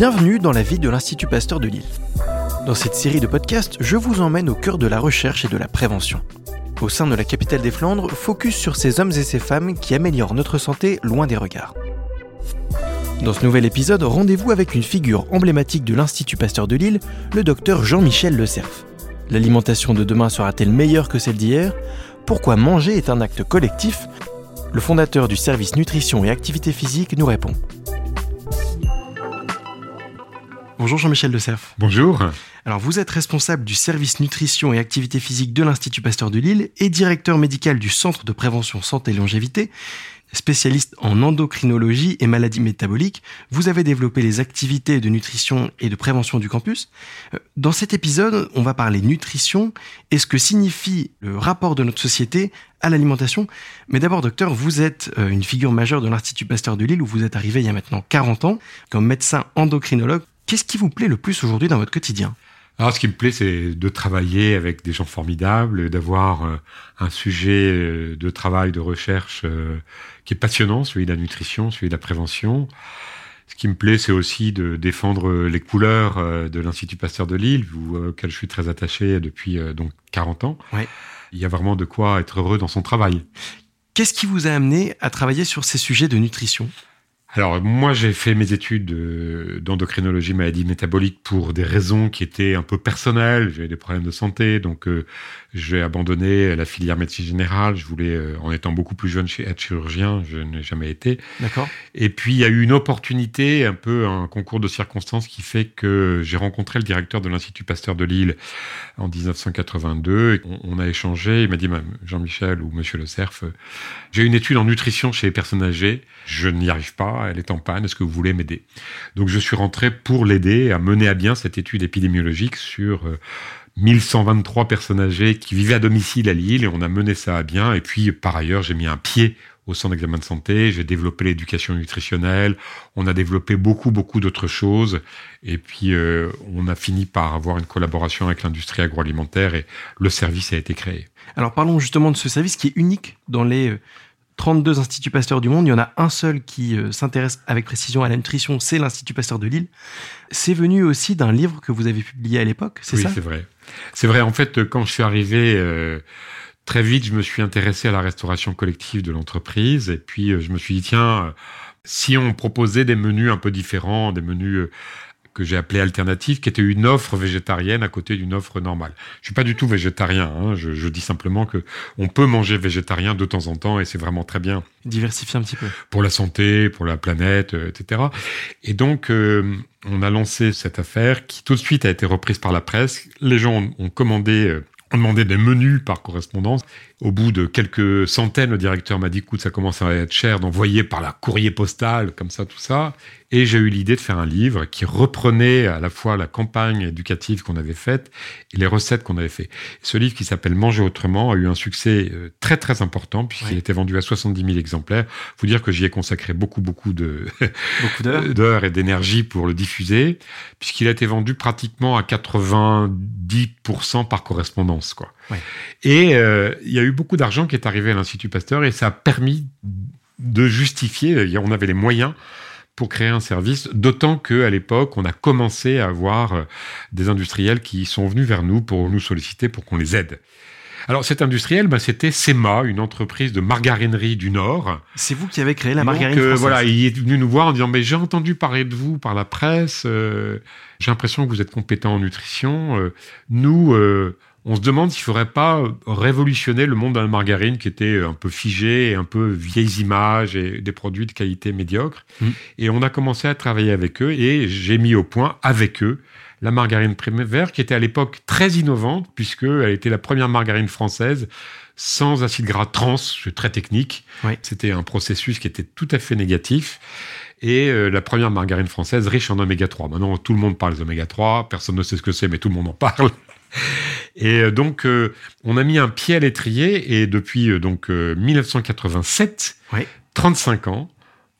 Bienvenue dans la vie de l'Institut Pasteur de Lille. Dans cette série de podcasts, je vous emmène au cœur de la recherche et de la prévention. Au sein de la capitale des Flandres, focus sur ces hommes et ces femmes qui améliorent notre santé loin des regards. Dans ce nouvel épisode, rendez-vous avec une figure emblématique de l'Institut Pasteur de Lille, le docteur Jean-Michel Le Cerf. L'alimentation de demain sera-t-elle meilleure que celle d'hier? Pourquoi manger est un acte collectif? Le fondateur du service nutrition et activité physique nous répond. Bonjour Jean-Michel De Cerf. Bonjour. Alors vous êtes responsable du service nutrition et activité physique de l'Institut Pasteur de Lille et directeur médical du Centre de prévention santé et longévité. Spécialiste en endocrinologie et maladies métaboliques, vous avez développé les activités de nutrition et de prévention du campus. Euh, dans cet épisode, on va parler nutrition et ce que signifie le rapport de notre société à l'alimentation. Mais d'abord, docteur, vous êtes euh, une figure majeure de l'Institut Pasteur de Lille où vous êtes arrivé il y a maintenant 40 ans comme médecin endocrinologue. Qu'est-ce qui vous plaît le plus aujourd'hui dans votre quotidien? Alors, ce qui me plaît, c'est de travailler avec des gens formidables, d'avoir euh, un sujet euh, de travail, de recherche euh, qui est passionnant, celui de la nutrition, celui de la prévention. Ce qui me plaît, c'est aussi de défendre les couleurs de l'Institut Pasteur de Lille, auquel je suis très attaché depuis donc 40 ans. Il y a vraiment de quoi être heureux dans son travail. Qu'est-ce qui vous a amené à travailler sur ces sujets de nutrition? Alors moi j'ai fait mes études d'endocrinologie maladie métabolique pour des raisons qui étaient un peu personnelles. J'avais des problèmes de santé, donc euh, j'ai abandonné la filière médecine générale. Je voulais, euh, en étant beaucoup plus jeune, être chirurgien. Je n'ai jamais été. D'accord. Et puis il y a eu une opportunité, un peu un concours de circonstances qui fait que j'ai rencontré le directeur de l'Institut Pasteur de Lille en 1982. On, a échangé. Il m'a dit, Jean-Michel ou Monsieur Le Cerf, euh, j'ai une étude en nutrition chez les personnes âgées. Je n'y arrive pas elle est en panne, est-ce que vous voulez m'aider? Donc je suis rentré pour l'aider à mener à bien cette étude épidémiologique sur 1123 euh, personnes âgées qui vivaient à domicile à Lille et on a mené ça à bien. Et puis par ailleurs, j'ai mis un pied au centre d'examen de santé, j'ai développé l'éducation nutritionnelle, on a développé beaucoup, beaucoup d'autres choses, et puis euh, on a fini par avoir une collaboration avec l'industrie agroalimentaire et le service a été créé. Alors parlons justement de ce service qui est unique dans les euh, 32 instituts Pasteur du monde, il y en a un seul qui euh, s'intéresse avec précision à la nutrition, c'est l'Institut Pasteur de Lille. C'est venu aussi d'un livre que vous avez publié à l'époque, c'est ça? Oui, c'est vrai. C'est vrai, en fait, quand je suis arrivé, euh, très vite, je me suis intéressé à la restauration collective de l'entreprise, et puis euh, je me suis dit, tiens, si on proposait des menus un peu différents, des menus que j'ai appelé alternative, qui était une offre végétarienne à côté d'une offre normale. Je suis pas du tout végétarien. Hein. Je, dis simplement que on peut manger végétarien de temps en temps et c'est vraiment très bien. Diversifier un petit peu. Pour la santé, pour la planète, euh, etc. Et donc, euh, on a lancé cette affaire qui tout de suite a été reprise par la presse. Les gens ont, commandé euh, on demandait des menus par correspondance. Au bout de quelques centaines, le directeur m'a dit, écoute, ça commence à être cher d'envoyer par la courrier postal, comme ça, tout ça. Et j'ai eu l'idée de faire un livre qui reprenait à la fois la campagne éducative qu'on avait faite et les recettes qu'on avait fait. Ce livre qui s'appelle Manger autrement a eu un succès euh, très très important puisqu'il était vendu à 70 000 exemplaires. Faut dire que j'y ai consacré beaucoup beaucoup de d'heures et d'énergie pour le diffuser puisqu'il a été vendu pratiquement à 90% par correspondance quoi. Et euh, il y a eu beaucoup d'argent qui est arrivé à l'Institut Pasteur et ça a permis de justifier, on avait les moyens pour créer un service, d'autant qu'à l'époque, on a commencé à avoir euh, des industriels qui sont venus vers nous pour nous solliciter pour qu'on les aide. Alors cet industriel, ben, c'était SEMA, une entreprise de margarinerie du Nord. C'est vous qui avez créé la margarine Donc, euh, Voilà, il est venu nous voir en disant mais j'ai entendu parler de vous par la presse. Euh, j'ai l'impression que vous êtes compétent en nutrition. nous, on se demande s'il ne faudrait pas révolutionner le monde de la margarine qui était un peu figé, un peu vieilles images et des produits de qualité médiocre. Mm. Et on a commencé à travailler avec eux et j'ai mis au point avec eux la margarine Primavera qui était à l'époque très innovante puisqu'elle était la première margarine française sans acide gras trans, c'est très technique. C'était un processus qui était tout à fait négatif. Et euh, la première margarine française riche en oméga 3. Maintenant, tout le monde parle des oméga 3, personne ne sait ce que c'est, mais tout le monde en parle. Et euh, donc, euh, on a mis un pied à l'étrier et depuis euh, donc 1987, 35 ans,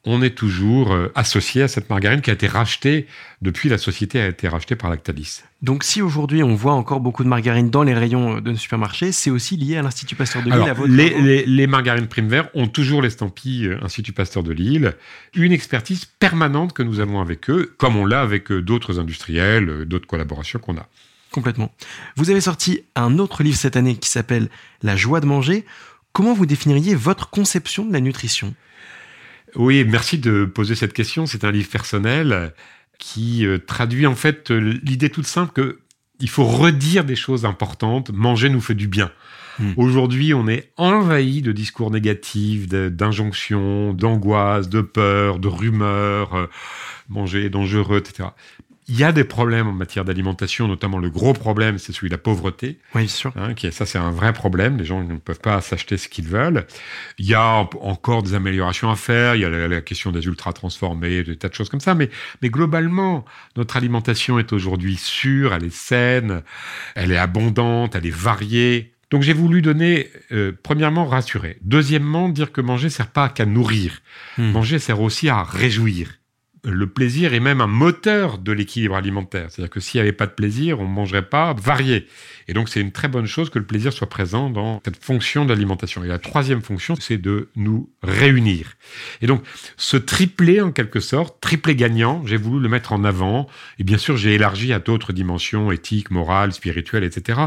on est toujours euh, associé à cette margarine qui a été rachetée depuis la société a été rachetée par Lactalis. Donc si aujourd'hui on voit encore beaucoup de margarine dans les rayons euh, de nos supermarchés, c'est aussi lié à l'Institut Pasteur de Lille. les, les, margarines Prime Vert ont toujours l'estampille euh, Institut Pasteur de Lille, une expertise permanente que nous avons avec eux, comme on l'a avec d'autres industriels, d'autres collaborations qu'on a. Complètement. Vous avez sorti un autre livre cette année qui s'appelle La joie de manger. Comment vous définiriez votre conception de la nutrition? Oui, merci de poser cette question. C'est un livre personnel qui euh, traduit en fait euh, l'idée toute simple que il faut redire des choses importantes. Manger nous fait du bien. Hmm. Aujourd'hui, on est envahi de discours négatifs, d'injonctions, d'angoisses, de peurs, de rumeurs. Euh, manger est dangereux, etc il y a des problèmes en matière d'alimentation, notamment le gros problème, c'est celui de la pauvreté. Oui, sûr. Hein, qui ça, c'est un vrai problème. Les gens ne peuvent pas s'acheter ce qu'ils veulent. Il y a encore des améliorations à faire. Il y a la, question des ultra transformés, des tas de choses comme ça. Mais, mais globalement, notre alimentation est aujourd'hui sûre, elle est saine, elle est abondante, elle est variée. Donc j'ai voulu donner, euh, premièrement, rassurer. Deuxièmement, dire que manger sert pas qu'à nourrir. Hmm. Manger sert aussi à réjouir le plaisir est même un moteur de l'équilibre alimentaire. C'est-à-dire que s'il n'y avait pas de plaisir, on ne mangerait pas varié. Et donc, c'est une très bonne chose que le plaisir soit présent dans cette fonction d'alimentation. Et la troisième fonction, c'est de nous réunir. Et donc, ce triplé, en quelque sorte, triplé gagnant, j'ai voulu le mettre en avant. Et bien sûr, j'ai élargi à d'autres dimensions, éthiques, morales, spirituelles, etc.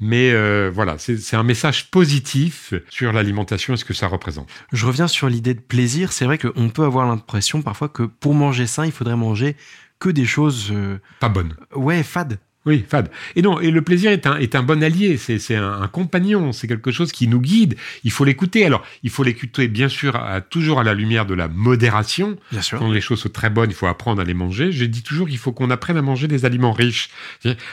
Mais euh, voilà, c'est un message positif sur l'alimentation et ce que ça représente. Je reviens sur l'idée de plaisir. C'est vrai qu'on peut avoir l'impression parfois que pour manger manger sain, il faudrait manger que des choses... Euh, pas bonnes. Ouais, fades. Oui, fade. Et non, et le plaisir est un, est un bon allié, c'est un, un, compagnon, c'est quelque chose qui nous guide. Il faut l'écouter. Alors, il faut l'écouter, bien sûr, à, toujours à la lumière de la modération. Bien sûr. Quand les choses sont très bonnes, il faut apprendre à les manger. Je dis toujours qu'il faut qu'on apprenne à manger des aliments riches.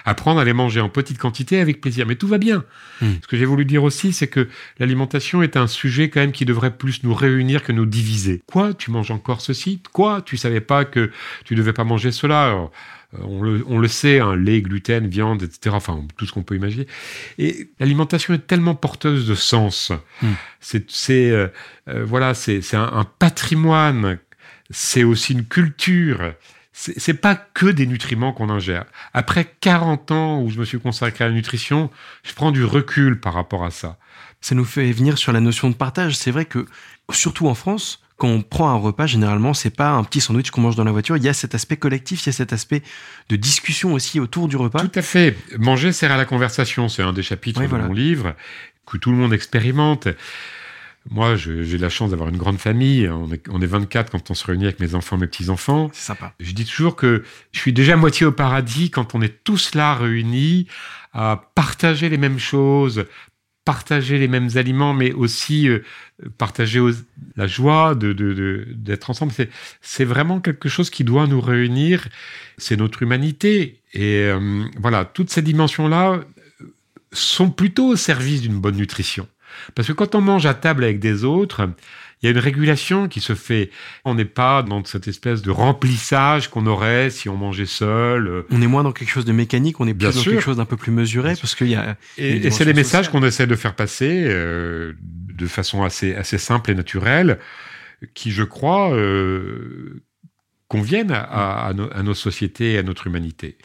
Apprendre à les manger en petite quantité avec plaisir. Mais tout va bien. Hmm. Ce que j'ai voulu dire aussi, c'est que l'alimentation est un sujet quand même qui devrait plus nous réunir que nous diviser. Quoi? Tu manges encore ceci? Quoi? Tu savais pas que tu devais pas manger cela? On le, sait, hein, lait, gluten, viande, etc. Enfin, tout ce qu'on peut imaginer. Et l'alimentation est tellement porteuse de sens. Hmm. C'est, euh, euh, voilà, c'est un, patrimoine. C'est aussi une culture. C'est pas que des nutriments qu'on ingère. Après 40 ans où je me suis consacré à la nutrition, je prends du recul par rapport à ça. Ça nous fait venir sur la notion de partage. C'est vrai que, surtout en France, quand on prend un repas, généralement, c'est pas un petit sandwich qu'on mange dans la voiture. Il y a cet aspect collectif, il y a cet aspect de discussion aussi autour du repas. Tout à fait. Manger sert à la conversation. C'est un des chapitres de mon livre que tout le monde expérimente. Moi, j'ai la chance d'avoir une grande famille. On est, on est 24 quand on se réunit avec mes enfants, mes petits-enfants. C'est sympa. Je dis toujours que je suis déjà moitié au paradis quand on est tous là réunis à partager les mêmes choses, partager les mêmes aliments, mais aussi euh, partager la joie de, d'être ensemble. C'est, vraiment quelque chose qui doit nous réunir. C'est notre humanité. Et euh, voilà, toutes ces dimensions-là sont plutôt au service d'une bonne nutrition. Parce que quand on mange à table avec des autres, il y a une régulation qui se fait. On n'est pas dans cette espèce de remplissage qu'on aurait si on mangeait seul. Euh. On est moins dans quelque chose de mécanique, on est plus dans quelque chose d'un peu plus mesuré, parce qu'il y a. Et, c'est les messages qu'on essaie de faire passer euh, de façon assez, assez simple et naturelle, qui, je crois, euh, conviennent à, nos, sociétés et à notre humanité.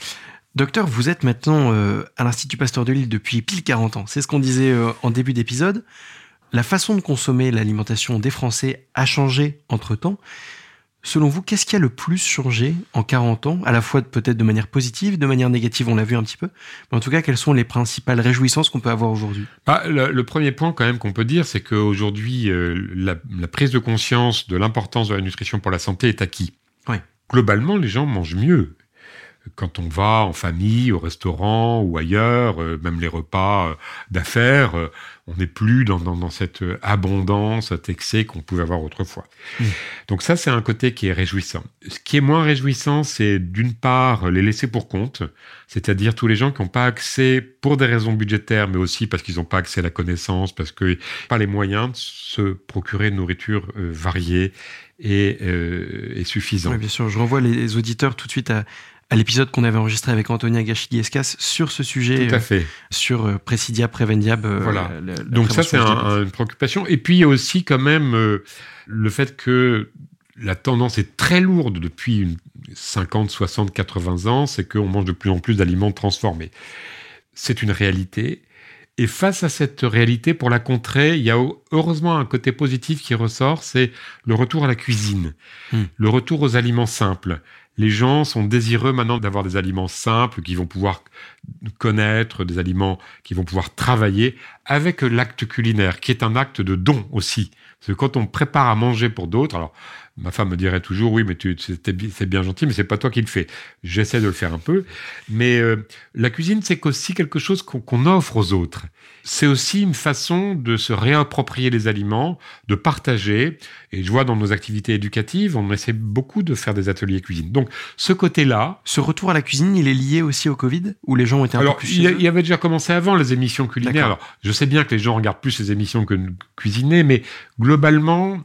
Docteur, vous êtes maintenant euh, à l'Institut Pasteur de Lille depuis pile 40 ans. C'est ce qu'on disait en début d'épisode la façon de consommer l'alimentation des Français a changé entre-temps. Selon vous, qu'est-ce qui a le plus changé en 40 ans, à la fois peut-être de manière positive, de manière négative, on l'a vu un petit peu, mais en tout cas, quelles sont les principales réjouissances qu'on peut avoir aujourd'hui? Bah, le, premier point quand même qu'on peut dire, c'est qu'aujourd'hui, euh, la, prise de conscience de l'importance de la nutrition pour la santé est acquis. Globalement, les gens mangent mieux quand on va en famille, au restaurant ou ailleurs, euh, même les repas euh, d'affaires, euh, on n'est plus dans, dans, cette abondance, cet excès qu'on pouvait avoir autrefois. Mmh. Donc ça, c'est un côté qui est réjouissant. Ce qui est moins réjouissant, c'est d'une part les laisser pour compte, c'est-à-dire tous les gens qui n'ont pas accès pour des raisons budgétaires, mais aussi parce qu'ils n'ont pas accès à la connaissance, parce qu'ils n'ont pas les moyens de se procurer une nourriture variée et, et suffisante. Oui, bien sûr, je renvoie les auditeurs tout de suite à à l'épisode qu'on avait enregistré avec Antonia Gachiliescas sur ce sujet, Tout à fait. Euh, sur euh, Presidia Prevendiab. Euh, voilà. Donc ça, c'est une préoccupation. Et puis, il y a aussi quand même le fait que la tendance est très lourde depuis une 50, 60, 80 ans, c'est qu'on mange de plus en plus d'aliments transformés. C'est une réalité. Et face à cette réalité, pour la contrer, il y a heureusement un côté positif qui ressort, c'est le retour à la cuisine, hmm. le retour aux aliments simples. Les gens sont désireux maintenant d'avoir des aliments simples qui vont pouvoir connaître, des aliments qui vont pouvoir travailler avec l'acte culinaire, qui est un acte de don aussi. Parce que quand on prépare à manger pour d'autres, alors Ma femme me dirait toujours, oui, mais c'est bien gentil, mais c'est pas toi qui le fais. J'essaie de le faire un peu. Mais euh, la cuisine, c'est aussi quelque chose qu'on offre aux autres. C'est aussi une façon de se réapproprier les aliments, de partager. Et je vois dans nos activités éducatives, on essaie beaucoup de faire des ateliers cuisine. Donc, ce côté-là. Ce retour à la cuisine, il est lié aussi au Covid, où les gens ont été un alors, peu plus il, y avait déjà commencé avant les émissions culinaires. Alors, je sais bien que les gens regardent plus ces émissions que cuisiner, mais globalement,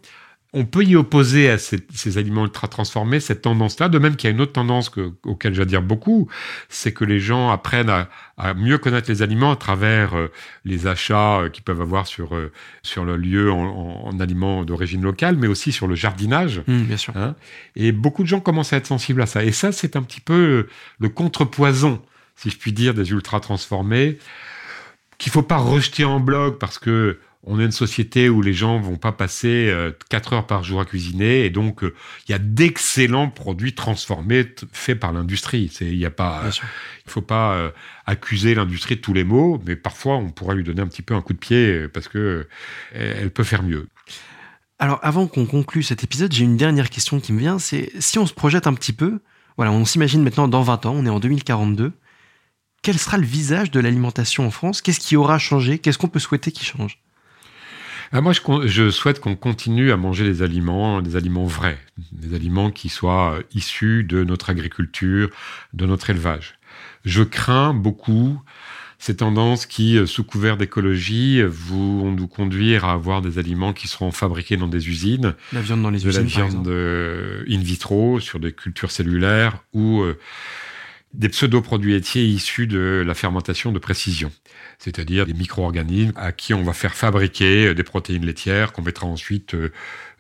on peut y opposer à ces, aliments ultra transformés cette tendance-là, de même qu'il y a une autre tendance que, auquel j'adhère beaucoup, c'est que les gens apprennent à, mieux connaître les aliments à travers euh, les achats euh, qu'ils peuvent avoir sur, euh, sur le lieu en, aliments d'origine locale, mais aussi sur le jardinage. Mmh, bien sûr. Hein. et beaucoup de gens commencent à être sensibles à ça. Et ça, c'est un petit peu le contrepoison, si je puis dire, des ultra transformés, qu'il faut pas rejeter en bloc parce que on est une société où les gens vont pas passer 4 euh, heures par jour à cuisiner et donc euh, il y a d'excellents produits transformés faits par l'industrie. C'est il y a pas il faut pas euh, accuser l'industrie de tous les maux, mais parfois on pourrait lui donner un petit peu un coup de pied parce que elle peut faire mieux. Alors avant qu'on conclue cet épisode, j'ai une dernière question qui me vient, c'est si on se projette un petit peu, voilà, on s'imagine maintenant dans 20 ans, on est en 2042, quel sera le visage de l'alimentation en France? Qu'est-ce qui aura changé? Qu'est-ce qu'on peut souhaiter qui change? Ah, moi, je, souhaite qu'on continue à manger des aliments, des aliments vrais, des aliments qui soient euh, issus de notre agriculture, de notre élevage. Je crains beaucoup ces tendances qui, euh, sous couvert d'écologie, vont nous conduire à avoir des aliments qui seront fabriqués dans des usines. La viande dans les de usines. La viande euh, in vitro, sur des cultures cellulaires ou des pseudo-produits laitiers issus de la fermentation de précision c'est-à-dire des micro-organismes à qui on va faire fabriquer des protéines laitières qu'on mettra ensuite euh,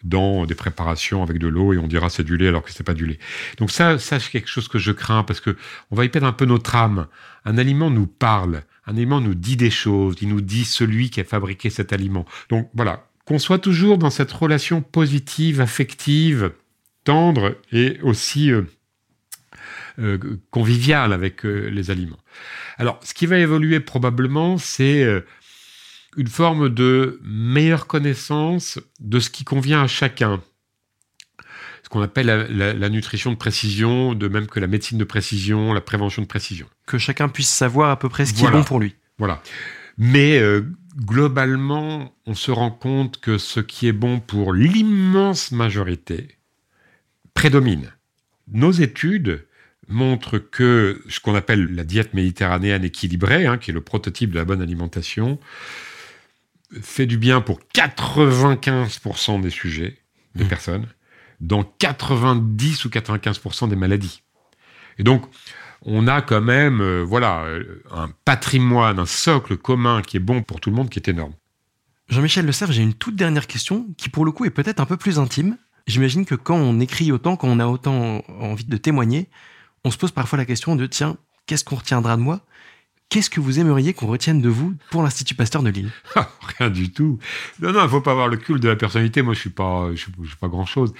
dans des préparations avec de l'eau et on dira c'est du lait alors que c'est pas du lait. Donc ça, ça c'est quelque chose que je crains parce que on va y perdre un peu notre âme. Un aliment nous parle, un aliment nous dit des choses, il nous dit celui qui a fabriqué cet aliment. Donc voilà, qu'on soit toujours dans cette relation positive, affective, tendre et aussi euh, euh, conviviale avec les aliments. Alors, ce qui va évoluer probablement, c'est euh, une forme de meilleure connaissance de ce qui convient à chacun. Ce qu'on appelle la, nutrition de précision, de même que la médecine de précision, la prévention de précision. Que chacun puisse savoir à peu près ce qui est bon pour lui. Voilà. Mais euh, globalement, on se rend compte que ce qui est bon pour l'immense majorité prédomine. Nos études montre que ce qu'on appelle la diète méditerranéenne équilibrée, hein, qui est le prototype de la bonne alimentation, fait du bien pour 95% des sujets, des mmh. personnes, dans 90 ou 95% des maladies. Et donc, on a quand même, euh, voilà, euh, un patrimoine, un socle commun qui est bon pour tout le monde, qui est énorme. Jean-Michel Le Serre, j'ai une toute dernière question qui, pour le coup, est peut-être un peu plus intime. J'imagine que quand on écrit autant, quand on a autant envie de témoigner, on se pose parfois la question de tiens, qu'est-ce qu'on retiendra de moi? Qu'est-ce que vous aimeriez qu'on retienne de vous pour l'Institut Pasteur de Lille? Ah, Rien du tout. Non, non, il faut pas avoir le culte de la personnalité. Moi, je suis pas, je suis, pas grand-chose.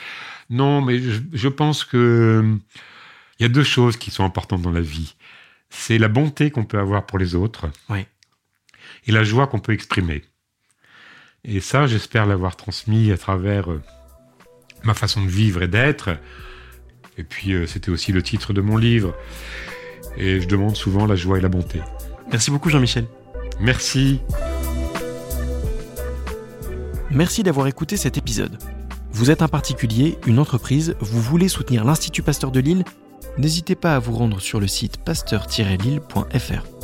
Non, mais je, pense que il y a deux choses qui sont importantes dans la vie. C'est la bonté qu'on peut avoir pour les autres. Oui. Et la joie qu'on peut exprimer. Et ça, j'espère l'avoir transmis à travers euh, ma façon de vivre et d'être et puis euh, c'était aussi le titre de mon livre. Et je demande souvent la joie et la bonté. Merci beaucoup Jean-Michel. Merci. Merci d'avoir écouté cet épisode. Vous êtes un particulier, une entreprise, vous voulez soutenir l'Institut Pasteur de Lille N'hésitez pas à vous rendre sur le site pasteur-lille.fr.